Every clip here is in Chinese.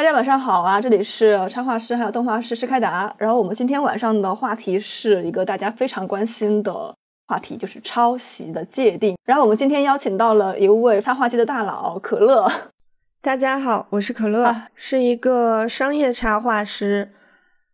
大家晚上好啊！这里是插画师还有动画师施开达。然后我们今天晚上的话题是一个大家非常关心的话题，就是抄袭的界定。然后我们今天邀请到了一位插画界的大佬可乐。大家好，我是可乐，是一个商业插画师。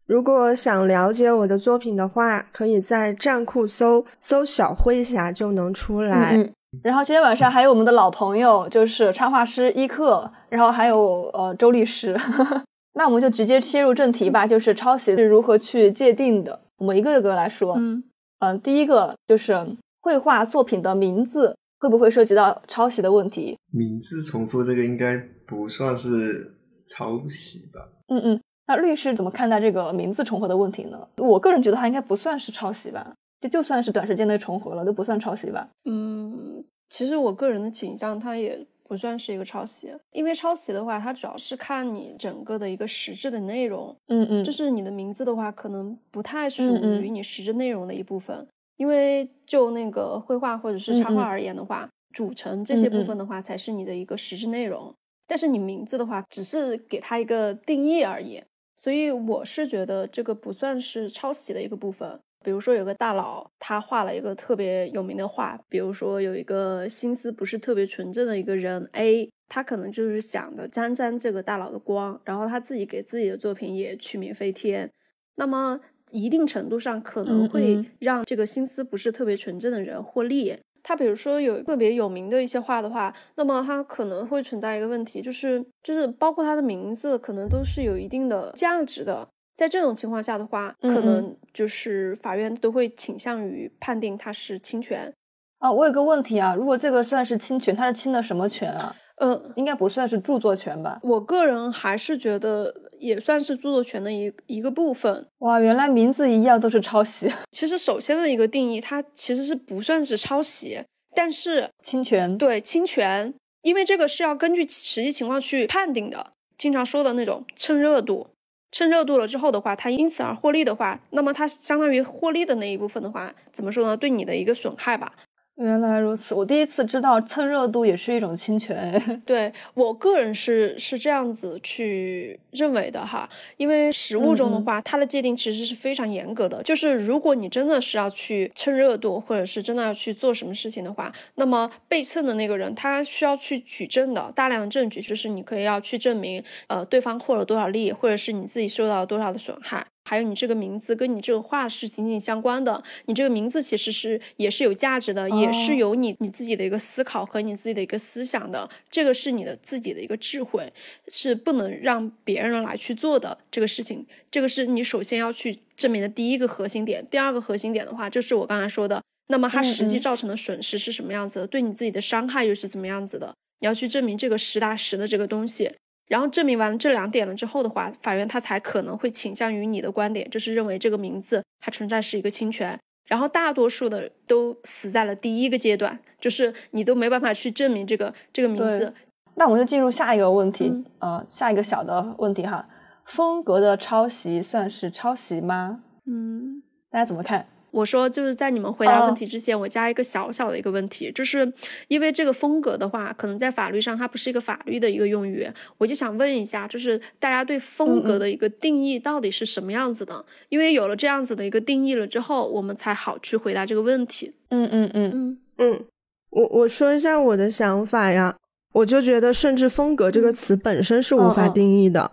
如果想了解我的作品的话，可以在站酷搜搜“小灰侠”就能出来。然后今天晚上还有我们的老朋友，就是插画师伊克，然后还有呃周律师。那我们就直接切入正题吧，就是抄袭是如何去界定的？我们一个一个来说。嗯嗯，第一个就是绘画作品的名字会不会涉及到抄袭的问题？名字重复这个应该不算是抄袭吧？嗯嗯，那律师怎么看待这个名字重合的问题呢？我个人觉得它应该不算是抄袭吧。就就算是短时间内重合了，都不算抄袭吧？嗯，其实我个人的倾向，它也不算是一个抄袭，因为抄袭的话，它主要是看你整个的一个实质的内容。嗯嗯，就是你的名字的话，可能不太属于你实质内容的一部分，因为就那个绘画或者是插画而言的话，组成这些部分的话，才是你的一个实质内容。但是你名字的话，只是给它一个定义而已，所以我是觉得这个不算是抄袭的一个部分。比如说有个大佬，他画了一个特别有名的画，比如说有一个心思不是特别纯正的一个人 A，他可能就是想的沾沾这个大佬的光，然后他自己给自己的作品也取名飞天，那么一定程度上可能会让这个心思不是特别纯正的人获利。他比如说有特别有名的一些画的话，那么他可能会存在一个问题，就是就是包括他的名字可能都是有一定的价值的。在这种情况下的话，可能就是法院都会倾向于判定它是侵权。啊，我有个问题啊，如果这个算是侵权，它是侵的什么权啊？呃，应该不算是著作权吧？我个人还是觉得也算是著作权的一一个部分。哇，原来名字一样都是抄袭。其实首先的一个定义，它其实是不算是抄袭，但是侵权。对，侵权，因为这个是要根据实际情况去判定的。经常说的那种蹭热度。趁热度了之后的话，他因此而获利的话，那么他相当于获利的那一部分的话，怎么说呢？对你的一个损害吧。原来如此，我第一次知道蹭热度也是一种侵权。对我个人是是这样子去认为的哈，因为实物中的话，它的界定其实是非常严格的。就是如果你真的是要去蹭热度，或者是真的要去做什么事情的话，那么被蹭的那个人他需要去举证的大量的证据，就是你可以要去证明，呃，对方获了多少利，或者是你自己受到了多少的损害。还有你这个名字跟你这个话是紧紧相关的，你这个名字其实是也是有价值的，也是有你你自己的一个思考和你自己的一个思想的，这个是你的自己的一个智慧，是不能让别人来去做的这个事情，这个是你首先要去证明的第一个核心点。第二个核心点的话，就是我刚才说的，那么它实际造成的损失是什么样子的，对你自己的伤害又是怎么样子的，你要去证明这个实打实的这个东西。然后证明完了这两点了之后的话，法院他才可能会倾向于你的观点，就是认为这个名字它存在是一个侵权。然后大多数的都死在了第一个阶段，就是你都没办法去证明这个这个名字。那我们就进入下一个问题，呃，下一个小的问题哈，风格的抄袭算是抄袭吗？嗯，大家怎么看？我说，就是在你们回答问题之前，我加一个小小的一个问题，就是因为这个风格的话，可能在法律上它不是一个法律的一个用语，我就想问一下，就是大家对风格的一个定义到底是什么样子的？因为有了这样子的一个定义了之后，我们才好去回答这个问题。嗯嗯嗯嗯嗯，我我说一下我的想法呀，我就觉得，甚至风格这个词本身是无法定义的，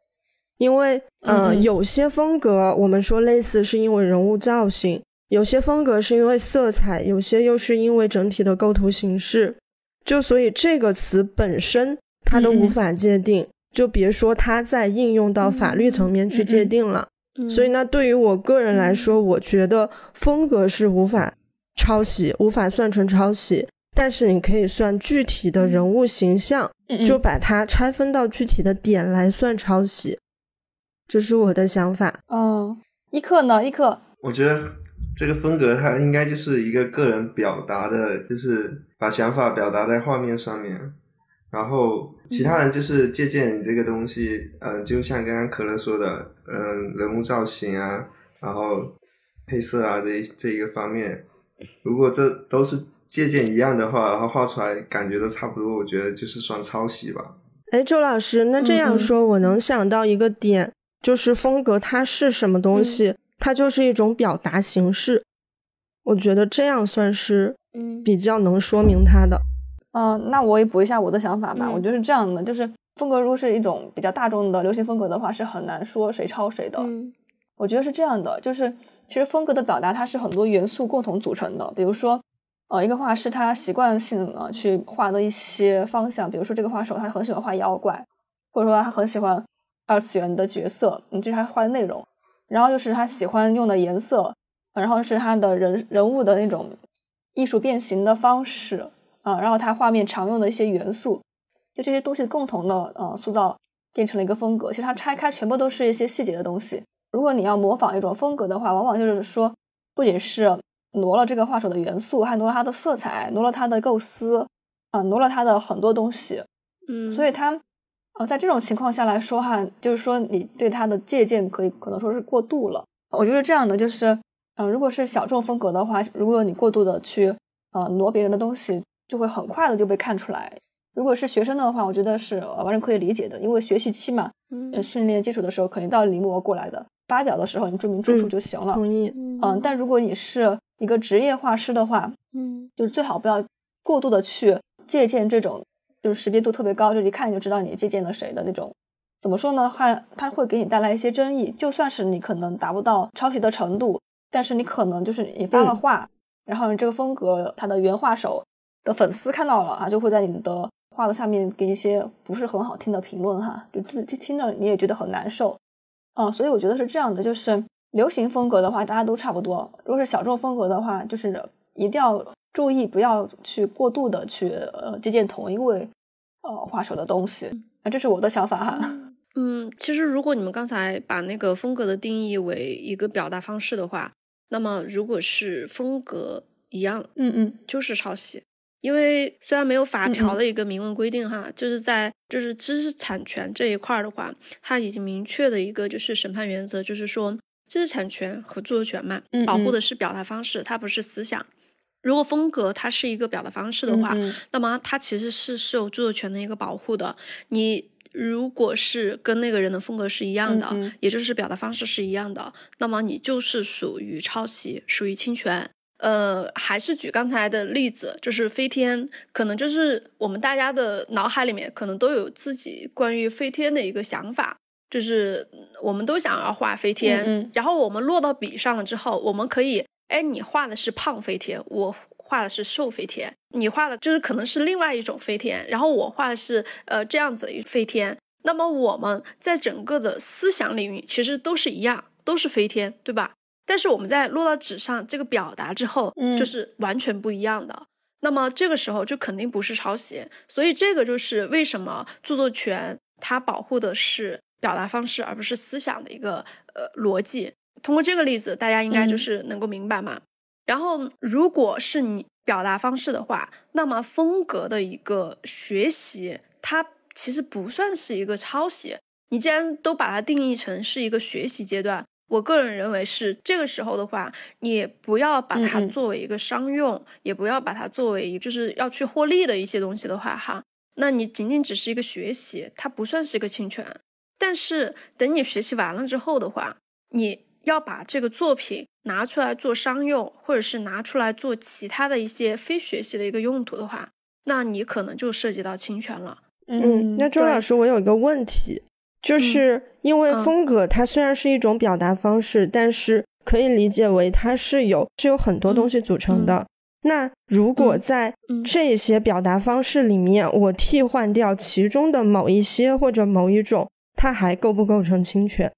因为嗯，有些风格我们说类似是因为人物造型。有些风格是因为色彩，有些又是因为整体的构图形式，就所以这个词本身它都无法界定，就别说它在应用到法律层面去界定了。所以那对于我个人来说，我觉得风格是无法抄袭，无法算成抄袭，但是你可以算具体的人物形象，就把它拆分到具体的点来算抄袭，这是我的想法。嗯，一克呢？一克，我觉得。这个风格它应该就是一个个人表达的，就是把想法表达在画面上面，然后其他人就是借鉴你这个东西，嗯，就像刚刚可乐说的，嗯，人物造型啊，然后配色啊这这一个方面，如果这都是借鉴一样的话，然后画出来感觉都差不多，我觉得就是算抄袭吧。哎，周老师，那这样说，我能想到一个点，就是风格它是什么东西？它就是一种表达形式。我觉得这样算是嗯比较能说明它的。嗯，那我也补一下我的想法吧。我觉得是这样的，就是风格如果是一种比较大众的流行风格的话，是很难说谁抄谁的。我觉得是这样的，就是其实风格的表达它是很多元素共同组成的。比如说，呃，一个画师他习惯性呃去画的一些方向，比如说这个画手他很喜欢画妖怪，或者说他很喜欢二次元的角色，你，这是他画的内容。然后就是他喜欢用的颜色，然后是他的人人物的那种艺术变形的方式。啊，然后他画面常用的一些元素，就这些东西共同的呃塑造变成了一个风格。其实它拆开全部都是一些细节的东西。如果你要模仿一种风格的话，往往就是说，不仅是挪了这个画手的元素，还挪了他的色彩，挪了他的构思，啊，挪了他的很多东西。嗯，所以它，呃，在这种情况下来说哈，就是说你对他的借鉴可以可能说是过度了。我觉得这样的就是，嗯，如果是小众风格的话，如果你过度的去呃挪别人的东西。就会很快的就被看出来。如果是学生的话，我觉得是完全可以理解的，因为学习期嘛，嗯，训练基础的时候肯定到临摹过来的。发表的时候你注明出处就行了。同意。嗯，但如果你是一个职业画师的话，嗯，就是最好不要过度的去借鉴这种，就是识别度特别高，就一看就知道你借鉴了谁的那种。怎么说呢？还它会给你带来一些争议。就算是你可能达不到抄袭的程度，但是你可能就是你发了画，然后你这个风格它的原画手。的粉丝看到了啊，就会在你的画的下面给一些不是很好听的评论哈，就自己听着你也觉得很难受，嗯，所以我觉得是这样的，就是流行风格的话，大家都差不多；如果是小众风格的话，就是一定要注意不要去过度的去呃借鉴同一位呃画手的东西，啊，这是我的想法哈。嗯，其实如果你们刚才把那个风格的定义为一个表达方式的话，那么如果是风格一样，嗯嗯，就是抄袭。因为虽然没有法条的一个明文规定哈，就是在就是知识产权这一块的话，它已经明确的一个就是审判原则，就是说知识产权和著作权嘛，保护的是表达方式，它不是思想。如果风格它是一个表达方式的话，那么它其实是受著作权的一个保护的。你如果是跟那个人的风格是一样的，也就是表达方式是一样的，那么你就是属于抄袭，属于侵权。呃，还是举刚才的例子，就是飞天，可能就是我们大家的脑海里面可能都有自己关于飞天的一个想法，就是我们都想要画飞天，然后我们落到笔上了之后，我们可以，哎，你画的是胖飞天，我画的是瘦飞天，你画的就是可能是另外一种飞天，然后我画的是呃这样子一飞天，那么我们在整个的思想领域其实都是一样，都是飞天，对吧？但是我们在落到纸上这个表达之后，就是完全不一样的。那么这个时候就肯定不是抄袭。所以这个就是为什么著作权它保护的是表达方式而不是思想的一个呃逻辑。通过这个例子，大家应该就是能够明白嘛。然后如果是你表达方式的话，那么风格的一个学习，它其实不算是一个抄袭。你既然都把它定义成是一个学习阶段。我个人认为是这个时候的话，你不要把它作为一个商用，也不要把它作为就是要去获利的一些东西的话，哈，那你仅仅只是一个学习，它不算是一个侵权。但是等你学习完了之后的话，你要把这个作品拿出来做商用，或者是拿出来做其他的一些非学习的一个用途的话，那你可能就涉及到侵权了。嗯，那周老师，我有一个问题。就是因为风格，它虽然是一种表达方式，但是可以理解为它是有是有很多东西组成的。那如果在这些表达方式里面，我替换掉其中的某一些或者某一种，它还构不构成侵权？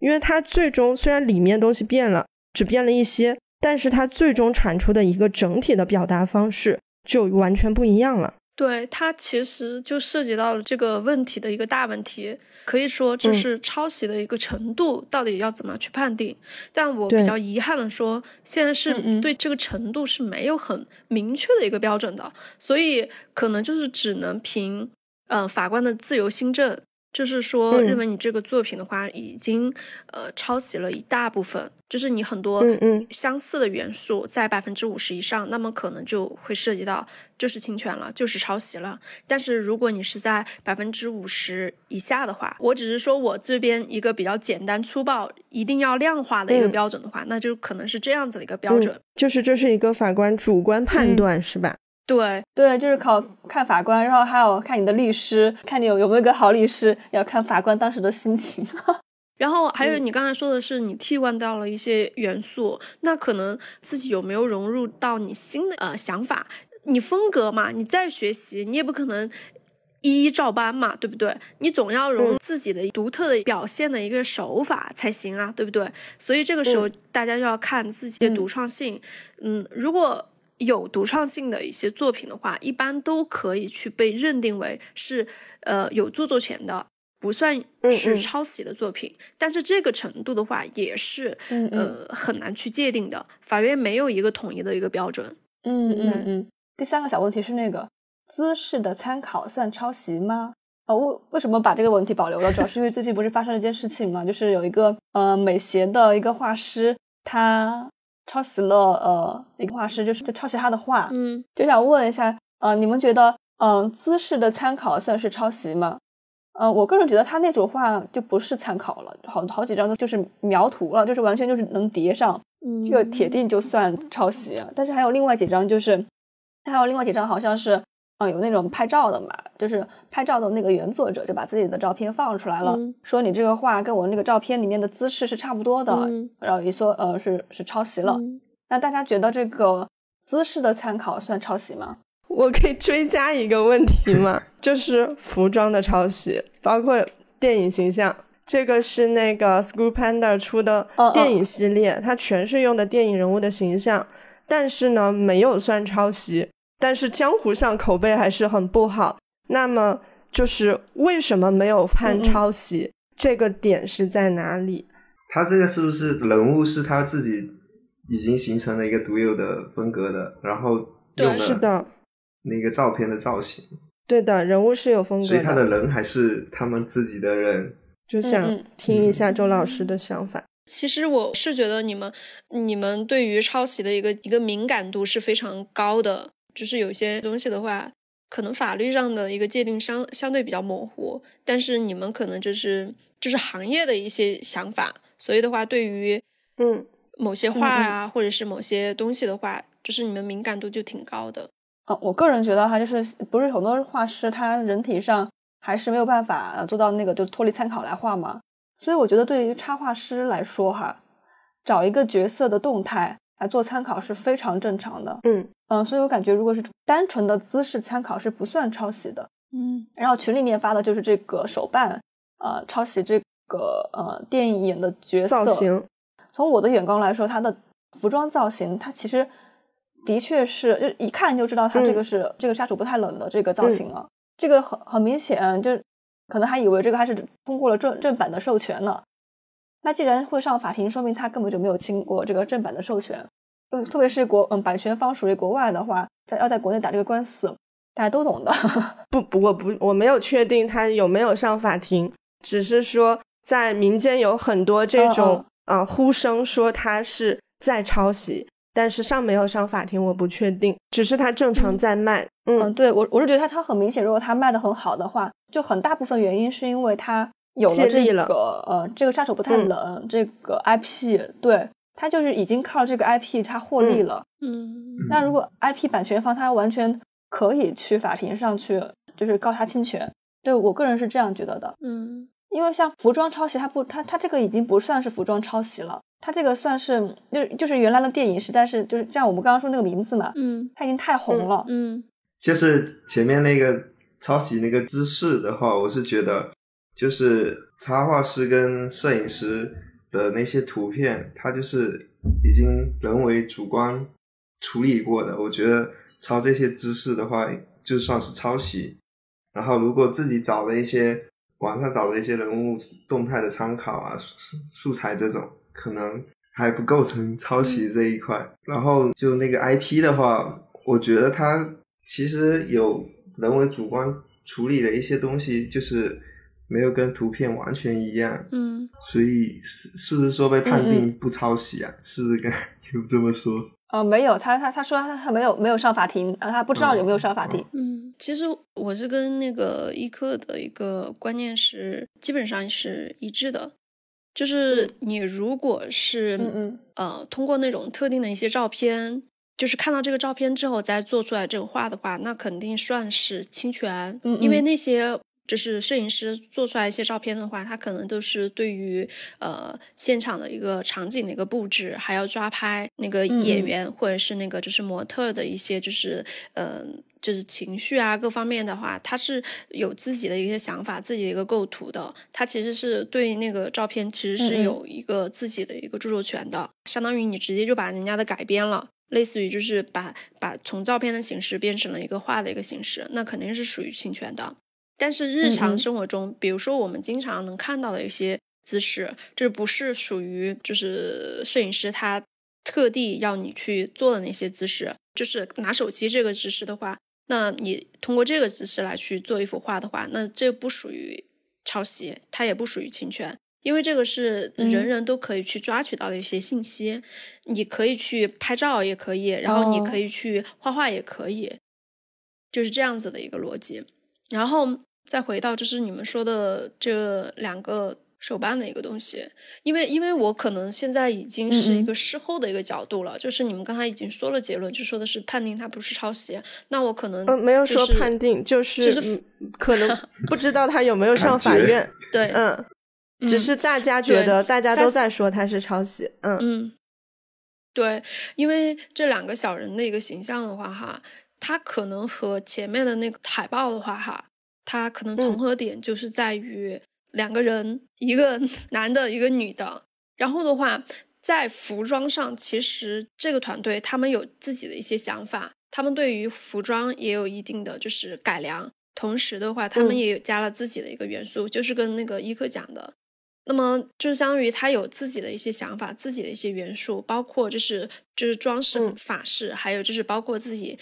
因为它最终虽然里面东西变了，只变了一些，但是它最终产出的一个整体的表达方式就完全不一样了。对它其实就涉及到了这个问题的一个大问题。可以说，就是抄袭的一个程度到底要怎么去判定？但我比较遗憾的说，现在是对这个程度是没有很明确的一个标准的，所以可能就是只能凭，嗯，法官的自由心证就是说，认为你这个作品的话，已经呃抄袭了一大部分，就是你很多相似的元素在百分之五十以上，那么可能就会涉及到就是侵权了，就是抄袭了。但是如果你是在百分之五十以下的话，我只是说我这边一个比较简单粗暴、一定要量化的一个标准的话，那就可能是这样子的一个标准，就是这是一个法官主观判断，是吧？对对，就是考看法官，然后还有看你的律师，看你有有没有个好律师，要看法官当时的心情。然后还有你刚才说的是你替换掉了一些元素，那可能自己有没有融入到你新的呃想法？你风格嘛，你再学习，你也不可能一一照搬嘛，对不对？你总要融入自己的独特的表现的一个手法才行啊，对不对？所以这个时候大家就要看自己的独创性。嗯，如果。有独创性的一些作品的话，一般都可以去被认定为是呃有著作权的，不算是抄袭的作品。但是这个程度的话，也是呃很难去界定的。法院没有一个统一的一个标准。嗯嗯嗯。第三个小问题是那个姿势的参考算抄袭吗？啊，为为什么把这个问题保留了？主要是因为最近不是发生了一件事情嘛，就是有一个呃美协的一个画师，他。抄袭了呃一个画师，就是就抄袭他的画，嗯，就想问一下，呃，你们觉得，嗯，姿势的参考算是抄袭吗？呃，我个人觉得他那组画就不是参考了，好好几张都就是描图了，就是完全就是能叠上，这个铁定就算抄袭。但是还有另外几张，就是还有另外几张好像是。嗯，有那种拍照的嘛，就是拍照的那个原作者就把自己的照片放出来了，说你这个画跟我那个照片里面的姿势是差不多的，然后一说呃是是抄袭了。那大家觉得这个姿势的参考算抄袭吗？我可以追加一个问题吗？就是服装的抄袭，包括电影形象，这个是那个 School Panda 出的电影系列，它全是用的电影人物的形象，但是呢没有算抄袭。但是江湖上口碑还是很不好。那么就是为什么没有判抄袭？这个点是在哪里？他这个是不是人物是他自己已经形成了一个独有的风格的？然后用是的那个照片的造型。对的，人物是有风格的，所以他的人还是他们自己的人。就想听一下周老师的想法。其实我是觉得你们你们对于抄袭的一个一个敏感度是非常高的。就是有些东西的话，可能法律上的一个界定相相对比较模糊，但是你们可能就是就是行业的一些想法，所以的话，对于嗯某些画啊，或者是某些东西的话，就是你们敏感度就挺高的。哦，我个人觉得哈，就是不是很多画师他人体上还是没有办法做到那个就脱离参考来画嘛，所以我觉得对于插画师来说哈，找一个角色的动态。来做参考是非常正常的，嗯嗯，所以我感觉如果是单纯的姿势参考是不算抄袭的，嗯。然后群里面发的就是这个手办，呃，抄袭这个呃电影演的角色造型。从我的眼光来说，它的服装造型，它其实的确是一看就知道它这个是这个杀手不太冷的这个造型了。这个很很明显，就可能还以为这个还是通过了正正版的授权呢。那既然会上法庭，说明他根本就没有经过这个正版的授权。嗯，特别是国嗯版权方属于国外的话，在要在国内打这个官司，大家都懂的。不不，我不我没有确定他有没有上法庭，只是说在民间有很多这种啊呼声说他是在抄袭，但是上没有上法庭，我不确定。只是他正常在卖。嗯，对我我是觉得他他很明显，如果他卖的很好的话，就很大部分原因是因为他。有了这个呃，这个杀手不太冷这个 IP，对他就是已经靠这个 IP 他获利了。嗯，那如果 IP 版权方他完全可以去法庭上去，就是告他侵权。对我个人是这样觉得的。嗯，因为像服装抄袭，他不，他他这个已经不算是服装抄袭了，他这个算是就就是原来的电影实在是就是像我们刚刚说那个名字嘛，嗯，他已经太红了。嗯，就是前面那个抄袭那个姿势的话，我是觉得。就是插画师跟摄影师的那些图片，他就是已经人为主观处理过的。我觉得抄这些知识的话，就算是抄袭。然后如果自己找的一些网上找的一些人物动态的参考啊、素材这种，可能还不构成抄袭这一块。然后就那个 IP 的话，我觉得它其实有人为主观处理的一些东西，就是。没有跟图片完全一样，嗯，所以是是不是说被判定不抄袭啊？是不是跟 有这么说？哦，没有，他他他说他他没有没有上法庭，啊，他不知道有没有上法庭。嗯，其实我是跟那个伊克的一个观念是基本上是一致的，就是你如果是嗯嗯呃通过那种特定的一些照片，就是看到这个照片之后再做出来这个画的话，那肯定算是侵权，嗯嗯因为那些。就是摄影师做出来一些照片的话，他可能都是对于呃现场的一个场景的一个布置，还要抓拍那个演员或者是那个就是模特的一些就是呃就是情绪啊各方面的话，他是有自己的一些想法，自己的一个构图的。他其实是对那个照片其实是有一个自己的一个著作权的，相当于你直接就把人家的改编了。类似于就是把把从照片的形式变成了一个画的一个形式，那肯定是属于侵权的。但是日常生活中，比如说我们经常能看到的一些姿势，这不是属于就是摄影师他特地要你去做的那些姿势。就是拿手机这个姿势的话，那你通过这个姿势来去做一幅画的话，那这不属于抄袭，它也不属于侵权，因为这个是人人都可以去抓取到的一些信息。你可以去拍照也可以，然后你可以去画画也可以，就是这样子的一个逻辑。然后。再回到就是你们说的这两个手办的一个东西，因为因为我可能现在已经是一个事后的一个角度了，就是你们刚才已经说了结论，就说的是判定它不是抄袭，那我可能嗯没有说判定，就是就是可能 不知道他有没有上法院，对，嗯，只是大家觉得大家都在说他是抄袭，嗯嗯，对，因为这两个小人的一个形象的话哈，他可能和前面的那个海报的话哈。它可能重合点就是在于两个人，一个 男的，一个女的。然后的话，在服装上，其实这个团队他们有自己的一些想法，他们对于服装也有一定的就是改良。同时的话，他们也有加了自己的一个元素，就是跟那个伊克讲的。那么就相当于他有自己的一些想法，自己的一些元素，包括就是就是装饰法式，还有就是包括自己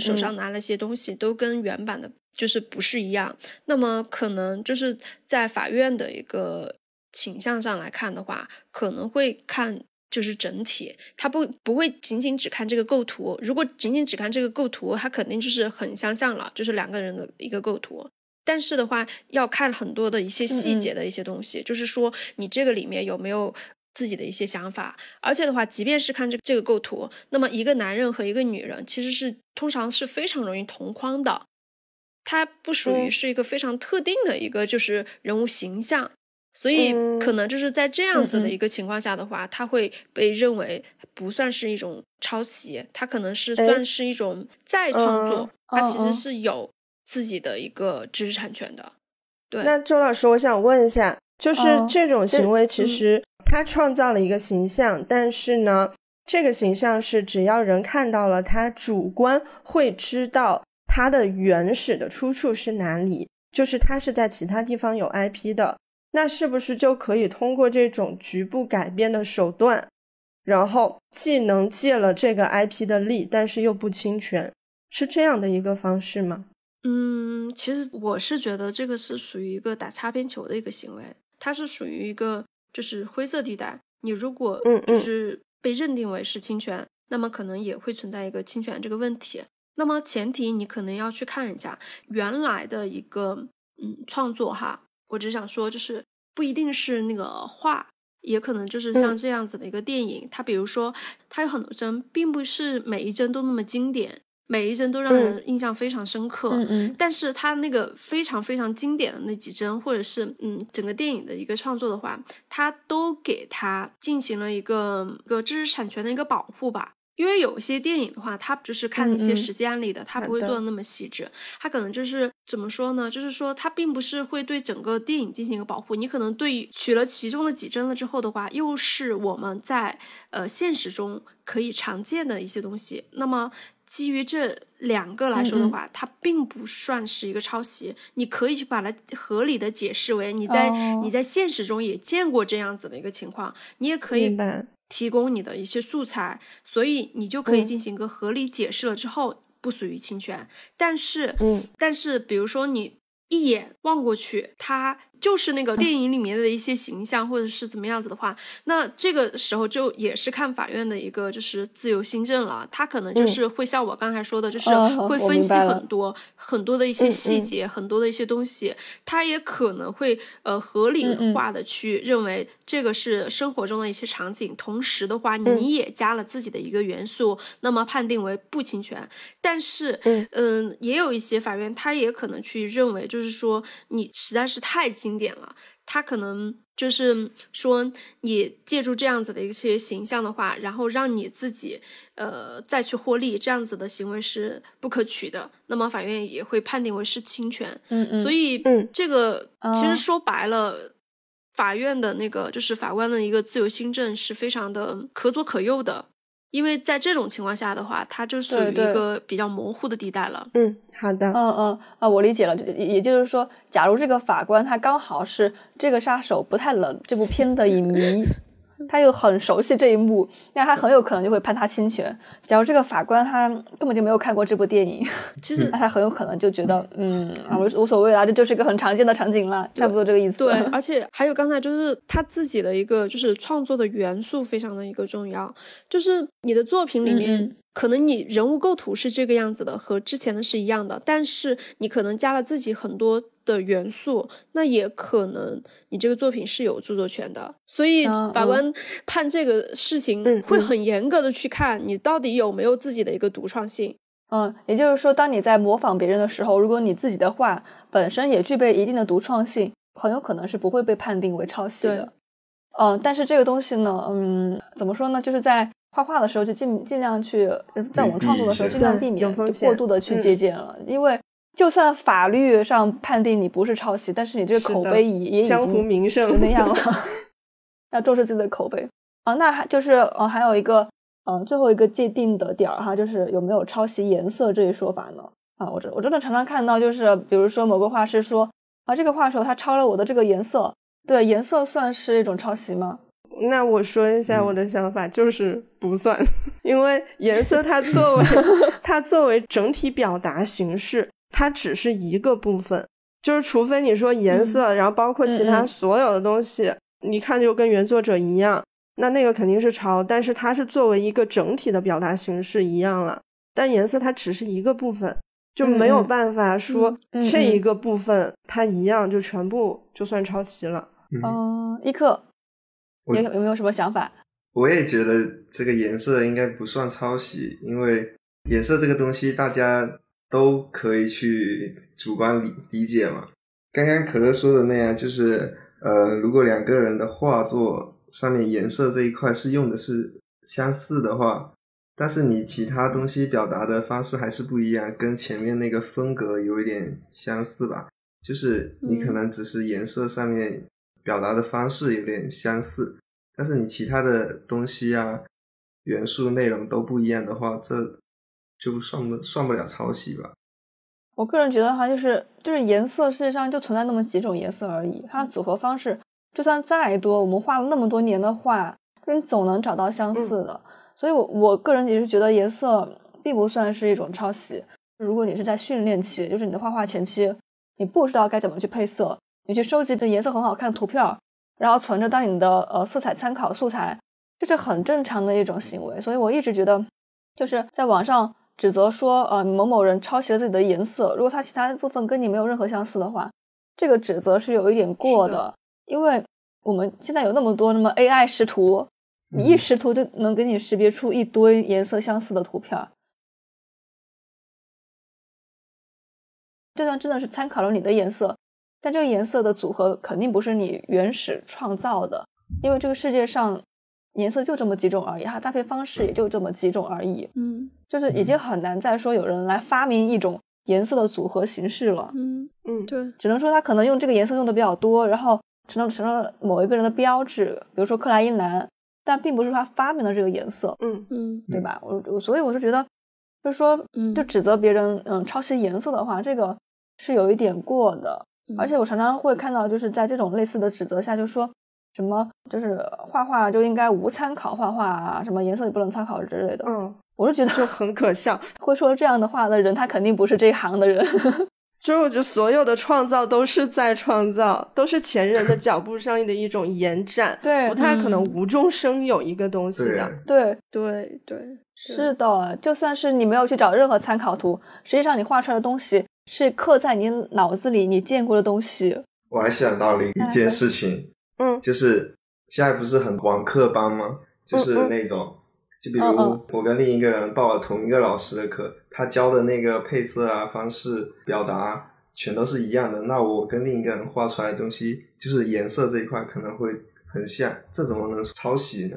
手上拿了一些东西，都跟原版的。就是不是一样，那么可能就是在法院的一个倾向上来看的话，可能会看就是整体，他不不会仅仅只看这个构图。如果仅仅只看这个构图，他肯定就是很相像了，就是两个人的一个构图。但是的话，要看很多的一些细节的一些东西，就是说你这个里面有没有自己的一些想法。而且的话，即便是看这这个构图，那么一个男人和一个女人其实是通常是非常容易同框的。它不属于是一个非常特定的一个就是人物形象，所以可能就是在这样子的一个情况下的话，它会被认为不算是一种抄袭，它可能是算是一种再创作，它其实是有自己的一个知识产权的。对，那周老师，我想问一下，就是这种行为其实他创造了一个形象，但是呢，这个形象是只要人看到了，他主观会知道。它的原始的出处是哪里？就是它是在其他地方有 IP 的，那是不是就可以通过这种局部改编的手段，然后既能借了这个 IP 的力，但是又不侵权，是这样的一个方式吗？嗯，其实我是觉得这个是属于一个打擦边球的一个行为，它是属于一个就是灰色地带。你如果就是被认定为是侵权，那么可能也会存在一个侵权这个问题。那么前提你可能要去看一下原来的一个嗯创作哈，我只想说就是不一定是那个画，也可能就是像这样子的一个电影，它比如说它有很多帧，并不是每一帧都那么经典，每一帧都让人印象非常深刻。嗯嗯。但是它那个非常非常经典的那几帧，或者是嗯整个电影的一个创作的话，它都给它进行了一个一个知识产权的一个保护吧。因为有一些电影的话，它就是看一些实际案例的，它不会做的那么细致。它可能就是怎么说呢？就是说它并不是会对整个电影进行一个保护。你可能对取了其中的几帧了之后的话，又是我们在呃现实中可以常见的一些东西。那么基于这两个来说的话，它并不算是一个抄袭。你可以去把它合理的解释为你在你在现实中也见过这样子的一个情况。你也可以。提供你的一些素材，所以你就可以进行一个合理解释了之后，不属于侵权。但是，嗯，但是比如说你一眼望过去，它就是那个电影里面的一些形象，或者是怎么样子的话，那这个时候就也是看法院的一个就是自由心证了。他可能就是会像我刚才说的，就是会分析很多很多的一些细节，很多的一些东西。他也可能会呃合理化的去认为这个是生活中的一些场景，同时的话你也加了自己的一个元素，那么判定为不侵权。但是嗯，也有一些法院他也可能去认为，就是说你实在是太经典了，他可能就是说，你借助这样子的一些形象的话，然后让你自己呃再去获利，这样子的行为是不可取的。那么法院也会判定为是侵权。嗯嗯。所以，这个其实说白了，法院的那个就是法官的一个自由心证是非常的可左可右的。因为在这种情况下的话，它就属于一个比较模糊的地带了。嗯，好的。嗯嗯啊，我理解了。也就是说，假如这个法官他刚好是这个杀手不太冷这部片的影迷。他又很熟悉这一幕，那他很有可能就会判他侵权。假如这个法官他根本就没有看过这部电影，其实那他很有可能就觉得，嗯啊，无无所谓啊，这就是一个很常见的场景了，差不多这个意思。对，而且还有刚才就是他自己的一个就是创作的元素非常的一个重要，就是你的作品里面。可能你人物构图是这个样子的，和之前的是一样的，但是你可能加了自己很多的元素，那也可能你这个作品是有著作权的，所以法官判这个事情会很严格的去看你到底有没有自己的一个独创性。嗯，也就是说，当你在模仿别人的时候，如果你自己的画本身也具备一定的独创性，很有可能是不会被判定为抄袭的。嗯，但是这个东西呢，嗯，怎么说呢，就是在。画画的时候就尽尽量去，在我们创作的时候尽量避免过度的去借鉴了，因为就算法律上判定你不是抄袭，但是你这个口碑也也已江湖名声那样了，要重视自己的口碑啊。那还就是呃还有一个嗯最后一个界定的点儿哈，就是有没有抄袭颜色这一说法呢？啊，我真我真的常常看到，就是比如说某个画师说啊这个画手他抄了我的这个颜色，对颜色算是一种抄袭吗？那我说一下我的想法，就是不算，因为颜色它作为 它作为整体表达形式，它只是一个部分，就是除非你说颜色，然后包括其他所有的东西，你看就跟原作者一样，那那个肯定是抄，但是它是作为一个整体的表达形式一样了，但颜色它只是一个部分，就没有办法说这一个部分它一样就全部就算抄袭了。嗯，一克。有有没有什么想法？我也觉得这个颜色应该不算抄袭，因为颜色这个东西大家都可以去主观理理解嘛。刚刚可乐说的那样，就是呃，如果两个人的画作上面颜色这一块是用的是相似的话，但是你其他东西表达的方式还是不一样，跟前面那个风格有一点相似吧，就是你可能只是颜色上面。表达的方式有点相似，但是你其他的东西啊、元素、内容都不一样的话，这就算不算不了抄袭吧？我个人觉得哈，就是就是颜色，世界上就存在那么几种颜色而已，它的组合方式就算再多，我们画了那么多年的画，你总能找到相似的。所以，我我个人也是觉得颜色并不算是一种抄袭。如果你是在训练期，就是你的画画前期，你不知道该怎么去配色。你去收集这颜色很好看的图片，然后存着当你的呃色彩参考素材，这是很正常的一种行为。所以我一直觉得，就是在网上指责说呃某某人抄袭了自己的颜色，如果他其他部分跟你没有任何相似的话，这个指责是有一点过的。因为我们现在有那么多那么 AI 识图，你一识图就能给你识别出一堆颜色相似的图片，这段真的是参考了你的颜色。但这个颜色的组合肯定不是你原始创造的，因为这个世界上颜色就这么几种而已，它搭配方式也就这么几种而已。嗯，就是已经很难再说有人来发明一种颜色的组合形式了。嗯嗯，对，只能说他可能用这个颜色用的比较多，然后成了成了某一个人的标志，比如说克莱因蓝，但并不是他发明了这个颜色。嗯嗯，对吧？我我所以我是觉得，就是说，就指责别人嗯抄袭颜色的话，这个是有一点过的。而且我常常会看到，就是在这种类似的指责下，就说什么就是画画就应该无参考画画啊，什么颜色也不能参考之类的。嗯，我是觉得就很可笑。会说这样的话的人，他肯定不是这一行的人。就是我觉得所有的创造都是在创造，都是前人的脚步上的一种延展，对，不太可能无中生有一个东西的。对对对，是的，就算是你没有去找任何参考图，实际上你画出来的东西是刻在你脑子里你见过的东西。我还想到了一件事情，嗯，就是现在不是很网课班吗？就是那种。就比如我跟另一个人报了同一个老师的课，他教的那个配色啊、方式、表达全都是一样的，那我跟另一个人画出来的东西，就是颜色这一块可能会很像，这怎么能抄袭呢？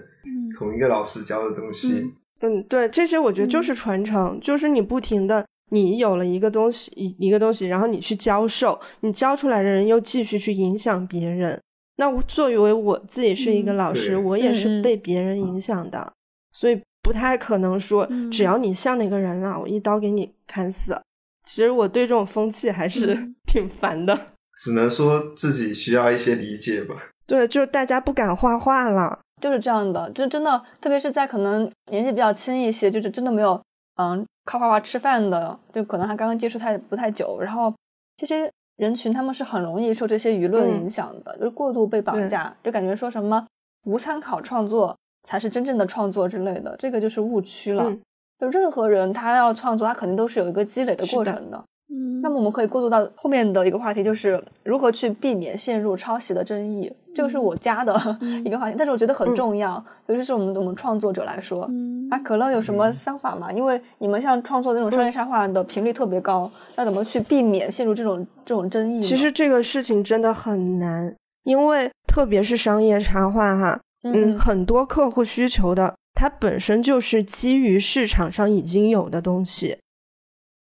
同一个老师教的东西，嗯，对，这些我觉得就是传承，就是你不停的，你有了一个东西一一个东西，然后你去教授，你教出来的人又继续去影响别人。那我作为我自己是一个老师，我也是被别人影响的。所以不太可能说，只要你像那个人了，我一刀给你砍死。其实我对这种风气还是 挺烦的。只能说自己需要一些理解吧。对，就是大家不敢画画了，就是这样的。就真的，特别是在可能年纪比较轻一些，就是真的没有嗯靠画画吃饭的，就可能他刚刚接触太不太久，然后这些人群他们是很容易受这些舆论影响的，就是过度被绑架，就感觉说什么无参考创作。才是真正的创作之类的，这个就是误区了。就任何人他要创作，他肯定都是有一个积累的过程的。嗯，那么我们可以过渡到后面的一个话题，就是如何去避免陷入抄袭的争议。这个是我加的 一个话题，但是我觉得很重要，尤其是我们我们创作者来说。啊，可乐有什么想法吗？因为你们像创作那种商业插画的频率特别高，要怎么去避免陷入这种这种争议？其实这个事情真的很难，因为特别是商业插画哈。嗯，很多客户需求的，它本身就是基于市场上已经有的东西，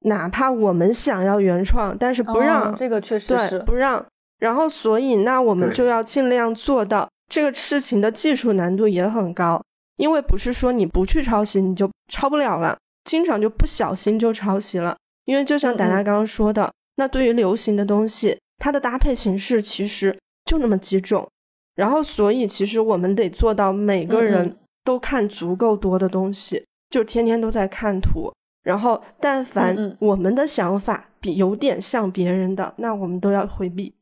哪怕我们想要原创，但是不让，这个确实是不让。然后，所以那我们就要尽量做到这个事情的技术难度也很高，因为不是说你不去抄袭你就抄不了了，经常就不小心就抄袭了。因为就像大家刚刚说的，那对于流行的东西，它的搭配形式其实就那么几种。然后，所以其实我们得做到每个人都看足够多的东西，就天天都在看图。然后，但凡我们的想法比有点像别人的，那我们都要回避。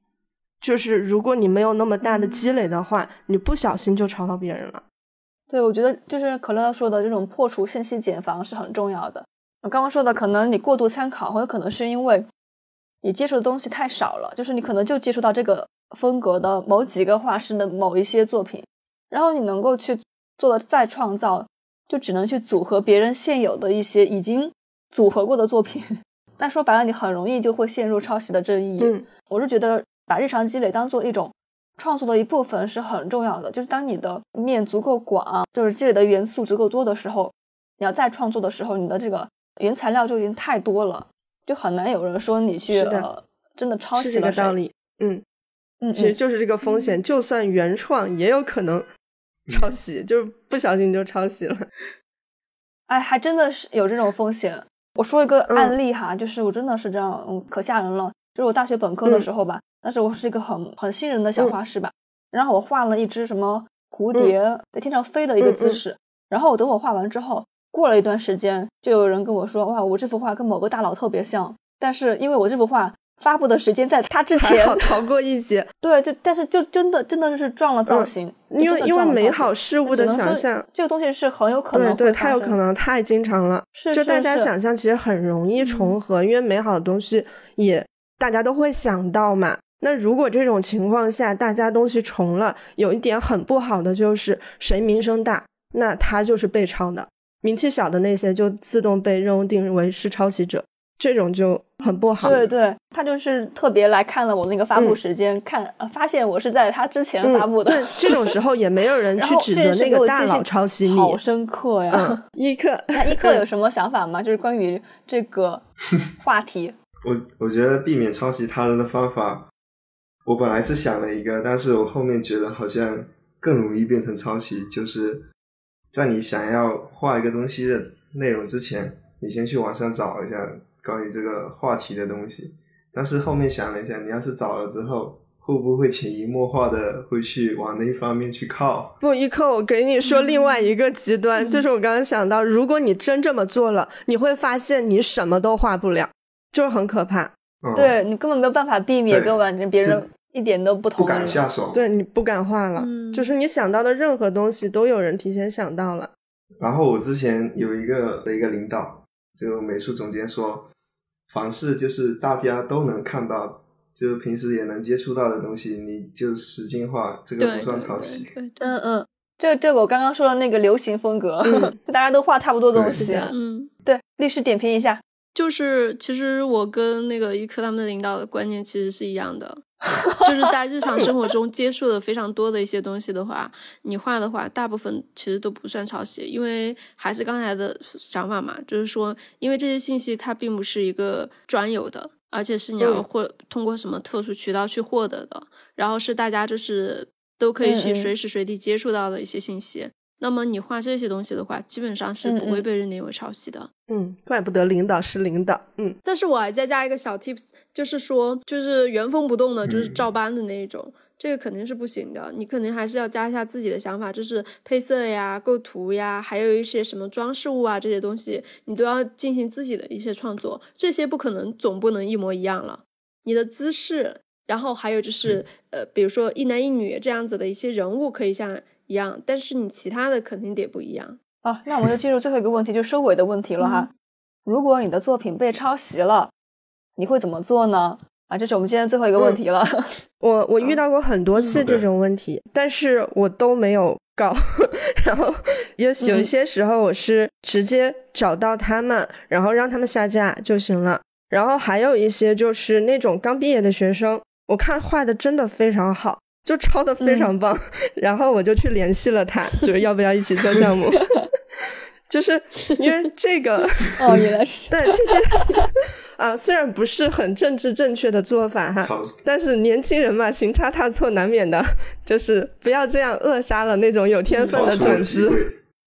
就是如果你没有那么大的积累的话，你不小心就吵到别人了。对，我觉得就是可乐说的这种破除信息茧房是很重要的。我刚刚说的，可能你过度参考，或者可能是因为你接触的东西太少了，就是你可能就接触到这个。风格的某几个画师的某一些作品，然后你能够去做的再创造，就只能去组合别人现有的一些已经组合过的作品。那说白了，你很容易就会陷入抄袭的争议。嗯，我是觉得把日常积累当做一种创作的一部分是很重要的。就是当你的面足够广，就是积累的元素足够多的时候，你要再创作的时候，你的这个原材料就已经太多了，就很难有人说你去呃真的抄袭了。是这个道理。嗯。嗯，其实就是这个风险，就算原创也有可能抄袭，就是不小心就抄袭了。哎，还真的是有这种风险。我说一个案例哈，就是我真的是这样，嗯，可吓人了。就是我大学本科的时候吧，那时候我是一个很很新人的小画师吧，然后我画了一只什么蝴蝶在天上飞的一个姿势，然后我等我画完之后，过了一段时间，就有人跟我说，哇，我这幅画跟某个大佬特别像，但是因为我这幅画。发布的时间在他之前，逃过一劫。对，就但是就真的真的是撞了造型，因为因为美好事物的想象，这个东西是很有可能对对，太有可能太经常了。是就大家想象其实很容易重合，因为美好的东西也大家都会想到嘛。那如果这种情况下大家东西重了，有一点很不好的就是谁名声大，那他就是被抄的；名气小的那些就自动被认定为是抄袭者。这种就很不好。对对，他就是特别来看了我那个发布时间，看发现我是在他之前发布的。对，这种时候也没有人去指责那个大佬抄袭你。好深刻呀！一克，那一克有什么想法吗？就是关于这个 话题。我我觉得避免抄袭他人的方法，我本来是想了一个，但是我后面觉得好像更容易变成抄袭，就是在你想要画一个东西的内容之前，你先去网上找一下。关于这个话题的东西，但是后面想了一下，你要是找了之后，会不会潜移默化的会去往那一方面去靠？不，一刻我给你说另外一个极端，就是我刚刚想到，如果你真这么做了，你会发现你什么都画不了，就是很可怕。对你根本没有办法避免跟完全别人一点都不同，不敢下手，对你不敢画了，就是你想到的任何东西都有人提前想到了。然后我之前有一个的一个领导，就美术总监说，凡是就是大家都能看到，就是平时也能接触到的东西，你就使劲画，这个不算抄袭。嗯嗯，这这个我刚刚说的那个流行风格，大家都画差不多东西。嗯，对，律师点评一下，就是其实我跟那个一科他们的领导的观念其实是一样的。就是在日常生活中接触的非常多的一些东西的话，你画的话，大部分其实都不算抄袭，因为还是刚才的想法嘛，就是说，因为这些信息它并不是一个专有的，而且是你要获通过什么特殊渠道去获得的，然后是大家就是都可以去随时随地接触到的一些信息。那么你画这些东西的话，基本上是不会被认定为抄袭的。嗯，怪不得领导是领导。嗯，但是我还再加一个小 tips，就是说，就是原封不动的，就是照搬的那一种，这个肯定是不行的。你肯定还是要加一下自己的想法，就是配色呀、构图呀，还有一些什么装饰物啊这些东西，你都要进行自己的一些创作。这些不可能总不能一模一样了。你的姿势，然后还有就是呃，比如说一男一女这样子的一些人物，可以像。一样，但是你其他的肯定得不一样啊。那我们就进入最后一个问题，就收尾的问题了哈。如果你的作品被抄袭了，你会怎么做呢？啊，这是我们今天最后一个问题了。我我遇到过很多次这种问题，但是我都没有告。然后有有一些时候，我是直接找到他们，然后让他们下架就行了。然后还有一些就是那种刚毕业的学生，我看画的真的非常好。就抄的非常棒，然后我就去联系了他，就是要不要一起做项目？就是因为这个哦，原来是对这些啊，虽然不是很政治正确的做法哈，但是年轻人嘛，行差踏错难免的，就是不要这样扼杀了那种有天分的种子。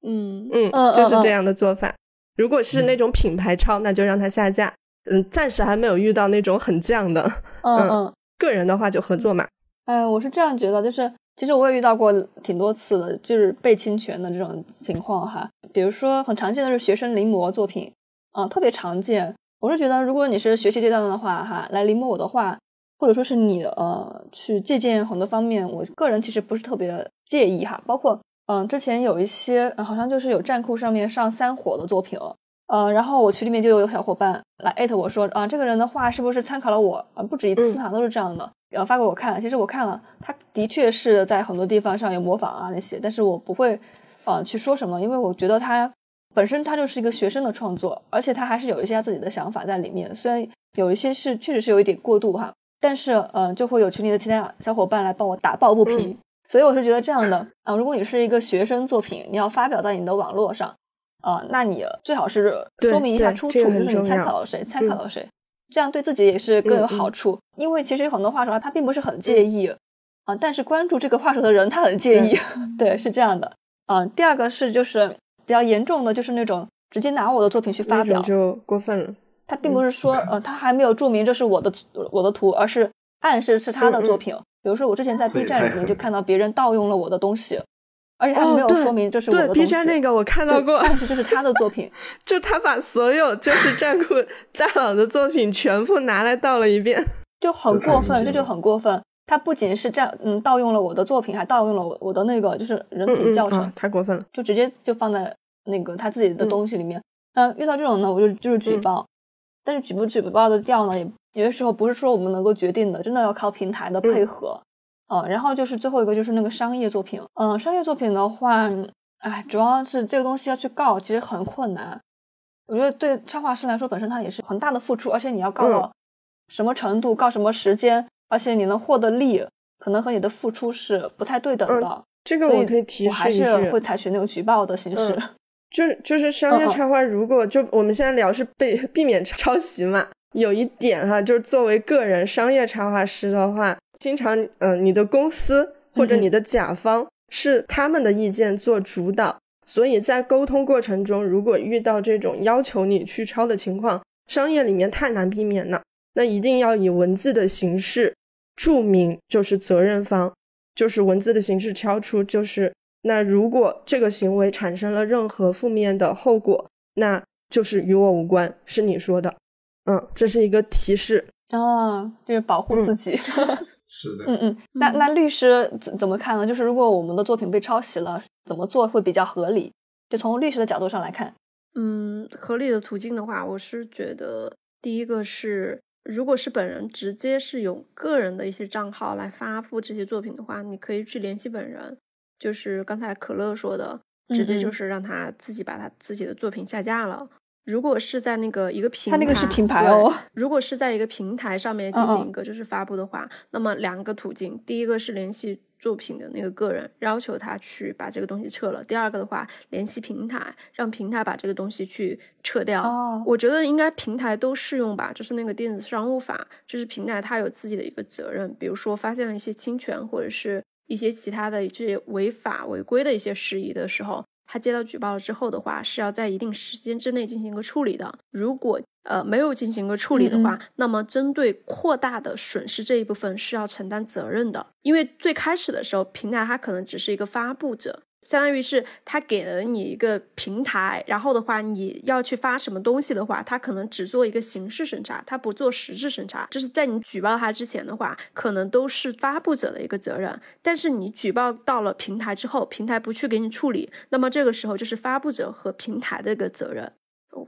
嗯嗯，就是这样的做法。如果是那种品牌抄，那就让他下架。嗯，暂时还没有遇到那种很犟的。嗯嗯，个人的话就合作嘛。哎，我是这样觉得，就是其实我也遇到过挺多次的，就是被侵权的这种情况哈。比如说很常见的是学生临摹作品，啊，特别常见。我是觉得，如果你是学习阶段的话哈，来临摹我的画，或者说是你呃去借鉴很多方面，我个人其实不是特别介意哈。包括嗯，之前有一些好像就是有站酷上面上三火的作品，呃，然后我群里面就有小伙伴来艾特我说啊，这个人的话是不是参考了我啊？不止一次哈，都是这样的。然后发给我看，其实我看了，他的确是在很多地方上有模仿啊那些，但是我不会，呃，去说什么，因为我觉得他本身他就是一个学生的创作，而且他还是有一些他自己的想法在里面，虽然有一些是确实是有一点过度哈，但是呃，就会有群里的其他小伙伴来帮我打抱不平，所以我是觉得这样的啊，如果你是一个学生作品，你要发表在你的网络上，啊，那你最好是说明一下出处，就是你参考了谁，参考了谁。这样对自己也是更有好处，因为其实有很多画手他并不是很介意啊，但是关注这个画手的人他很介意，对，是这样的啊。第二个是就是比较严重的，就是那种直接拿我的作品去发表就过分了。他并不是说呃，他还没有注明这是我的我的图，而是暗示是他的作品。比如说我之前在 B 站里面就看到别人盗用了我的东西。而且他没有说明这是我的东西。对 B 站那个我看到过，但是这是他的作品，就他把所有就是战酷大佬的作品全部拿来盗了一遍，就很过分，这就很过分。他不仅是占嗯盗用了我的作品，还盗用了我我的那个就是人体教程，太过分了，就直接就放在那个他自己的东西里面。嗯，遇到这种呢，我就就是举报，但是举不举报的掉呢，也有的时候不是说我们能够决定的，真的要靠平台的配合。嗯，然后就是最后一个就是那个商业作品，嗯，商业作品的话，哎，主要是这个东西要去告，其实很困难。我觉得对插画师来说，本身它也是很大的付出，而且你要告到什么程度，告什么时间，而且你能获得利，可能和你的付出是不太对等的。这个我可以提示一句，我还是会采取那个举报的形式。就就是商业插画，如果就我们现在聊是被 避免抄袭嘛，有一点哈，就是作为个人商业插画师的话。经常，嗯，你的公司或者你的甲方是他们的意见做主导，所以在沟通过程中，如果遇到这种要求你去抄的情况，商业里面太难避免了。那一定要以文字的形式注明，就是责任方，就是文字的形式敲出，就是那如果这个行为产生了任何负面的后果，那就是与我无关，是你说的，嗯，这是一个提示。啊，就是保护自己。是的，嗯嗯，那那律师怎怎么看呢？就是如果我们的作品被抄袭了，怎么做会比较合理？就从律师的角度上来看，嗯，合理的途径的话，我是觉得第一个是，如果是本人直接是用个人的一些账号来发布这些作品的话，你可以去联系本人，就是刚才可乐说的，直接就是让他自己把他自己的作品下架了。如果是在那个一个平台，它那个是品牌哦。如果是在一个平台上面进行一个就是发布的话，那么两个途径，第一个是联系作品的那个个人，要求他去把这个东西撤了；第二个的话，联系平台，让平台把这个东西去撤掉。哦，我觉得应该平台都适用吧，就是那个电子商务法，就是平台它有自己的一个责任，比如说发现了一些侵权或者是一些其他的这些违法违规的一些事宜的时候。他接到举报了之后的话，是要在一定时间之内进行一个处理的。如果呃没有进行一个处理的话，那么针对扩大的损失这一部分是要承担责任的。因为最开始的时候，平台它可能只是一个发布者。相当于是他给了你一个平台，然后的话，你要去发什么东西的话，他可能只做一个形式审查，他不做实质审查。就是在你举报他之前的话，可能都是发布者的一个责任。但是你举报到了平台之后，平台不去给你处理，那么这个时候就是发布者和平台的一个责任，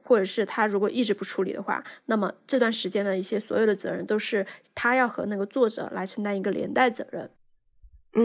或者是他如果一直不处理的话，那么这段时间的一些所有的责任都是他要和那个作者来承担一个连带责任。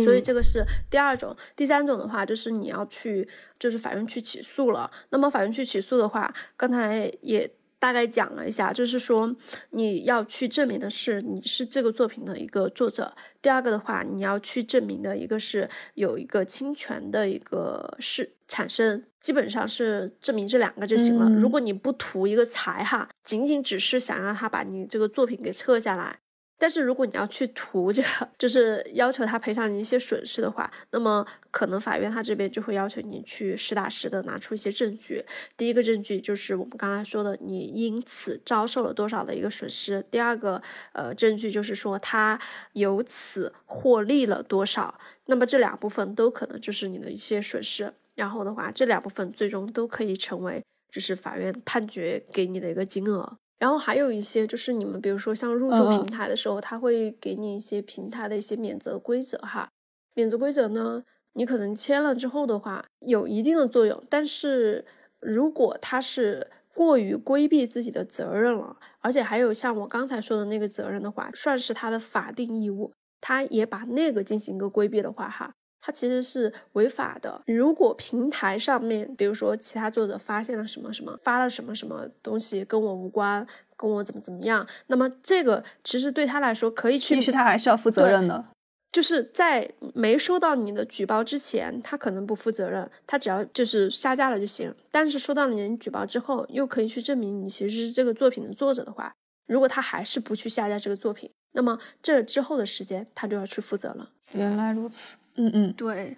所以这个是第二种，第三种的话就是你要去，就是法院去起诉了。那么法院去起诉的话，刚才也大概讲了一下，就是说你要去证明的是你是这个作品的一个作者。第二个的话，你要去证明的一个是有一个侵权的一个事产生，基本上是证明这两个就行了。如果你不图一个财哈，仅仅只是想让他把你这个作品给撤下来。但是如果你要去图这个，就是要求他赔偿你一些损失的话，那么可能法院他这边就会要求你去实打实的拿出一些证据。第一个证据就是我们刚才说的，你因此遭受了多少的一个损失；第二个呃证据就是说他由此获利了多少。那么这两部分都可能就是你的一些损失。然后的话，这两部分最终都可以成为就是法院判决给你的一个金额。然后还有一些就是你们比如说像入驻平台的时候，他会给你一些平台的一些免责规则哈。免责规则呢，你可能签了之后的话，有一定的作用。但是如果他是过于规避自己的责任了，而且还有像我刚才说的那个责任的话，算是他的法定义务，他也把那个进行一个规避的话哈。它其实是违法的。如果平台上面，比如说其他作者发现了什么什么，发了什么什么东西跟我无关，跟我怎么怎么样，那么这个其实对他来说可以去，其实他还是要负责任的。就是在没收到你的举报之前，他可能不负责任，他只要就是下架了就行。但是收到你的举报之后，又可以去证明你其实是这个作品的作者的话，如果他还是不去下架这个作品，那么这之后的时间他就要去负责了。原来如此。嗯嗯，对，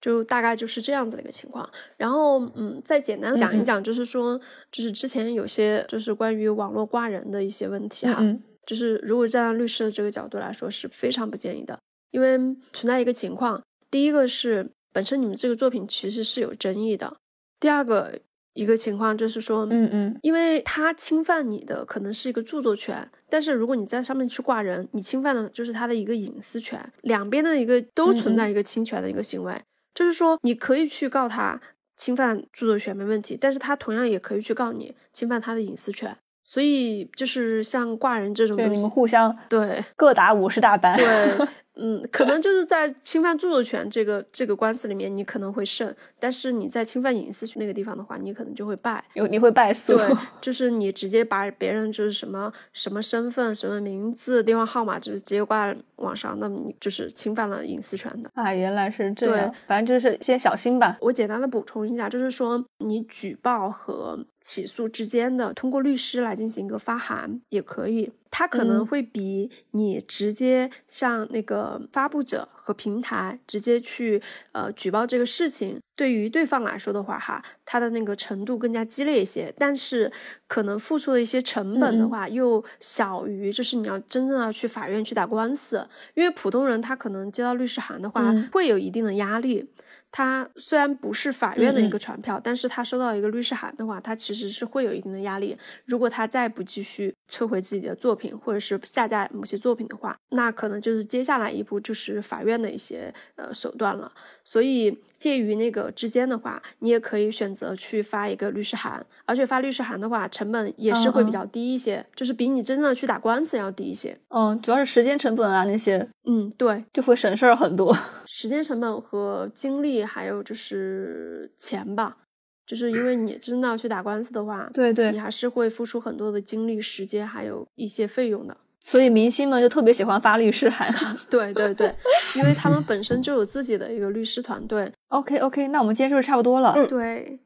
就大概就是这样子的一个情况。然后，嗯，再简单讲一讲，就是说，就是之前有些就是关于网络挂人的一些问题哈，就是如果站在律师的这个角度来说，是非常不建议的，因为存在一个情况，第一个是本身你们这个作品其实是有争议的，第二个。一个情况就是说，嗯嗯，因为他侵犯你的可能是一个著作权，但是如果你在上面去挂人，你侵犯的就是他的一个隐私权，两边的一个都存在一个侵权的一个行为，就是说你可以去告他侵犯著作权没问题，但是他同样也可以去告你侵犯他的隐私权，所以就是像挂人这种东西，你们互相对各打五十大板，对。嗯，可能就是在侵犯著作权这个这个官司里面，你可能会胜，但是你在侵犯隐私权那个地方的话，你可能就会败，有你会败诉。对，就是你直接把别人就是什么什么身份、什么名字、电话号码，就是直接挂网上，那么你就是侵犯了隐私权的。啊，原来是这样。反正就是先小心吧。我简单的补充一下，就是说你举报和起诉之间的，通过律师来进行一个发函也可以。它可能会比你直接向那个发布者和和平台直接去呃举报这个事情，对于对方来说的话，哈，他的那个程度更加激烈一些，但是可能付出的一些成本的话又小于，就是你要真正要去法院去打官司，因为普通人他可能接到律师函的话会有一定的压力。他虽然不是法院的一个传票，但是他收到一个律师函的话，他其实是会有一定的压力。如果他再不继续撤回自己的作品，或者是下架某些作品的话，那可能就是接下来一步就是法院的一些呃手段了。所以介于那个之间的话，你也可以选择去发一个律师函，而且发律师函的话，成本也是会比较低一些，就是比你真正的去打官司要低一些。嗯，主要是时间成本啊那些，嗯，对，就会省事儿很多。时间成本和精力。还有就是钱吧，就是因为你真的要去打官司的话，对对，你还是会付出很多的精力、时间，还有一些费用的。所以明星们就特别喜欢发律师函，对对对，因为他们本身就有自己的一个律师团队。OK OK，那我们今天是不是差不多了？对，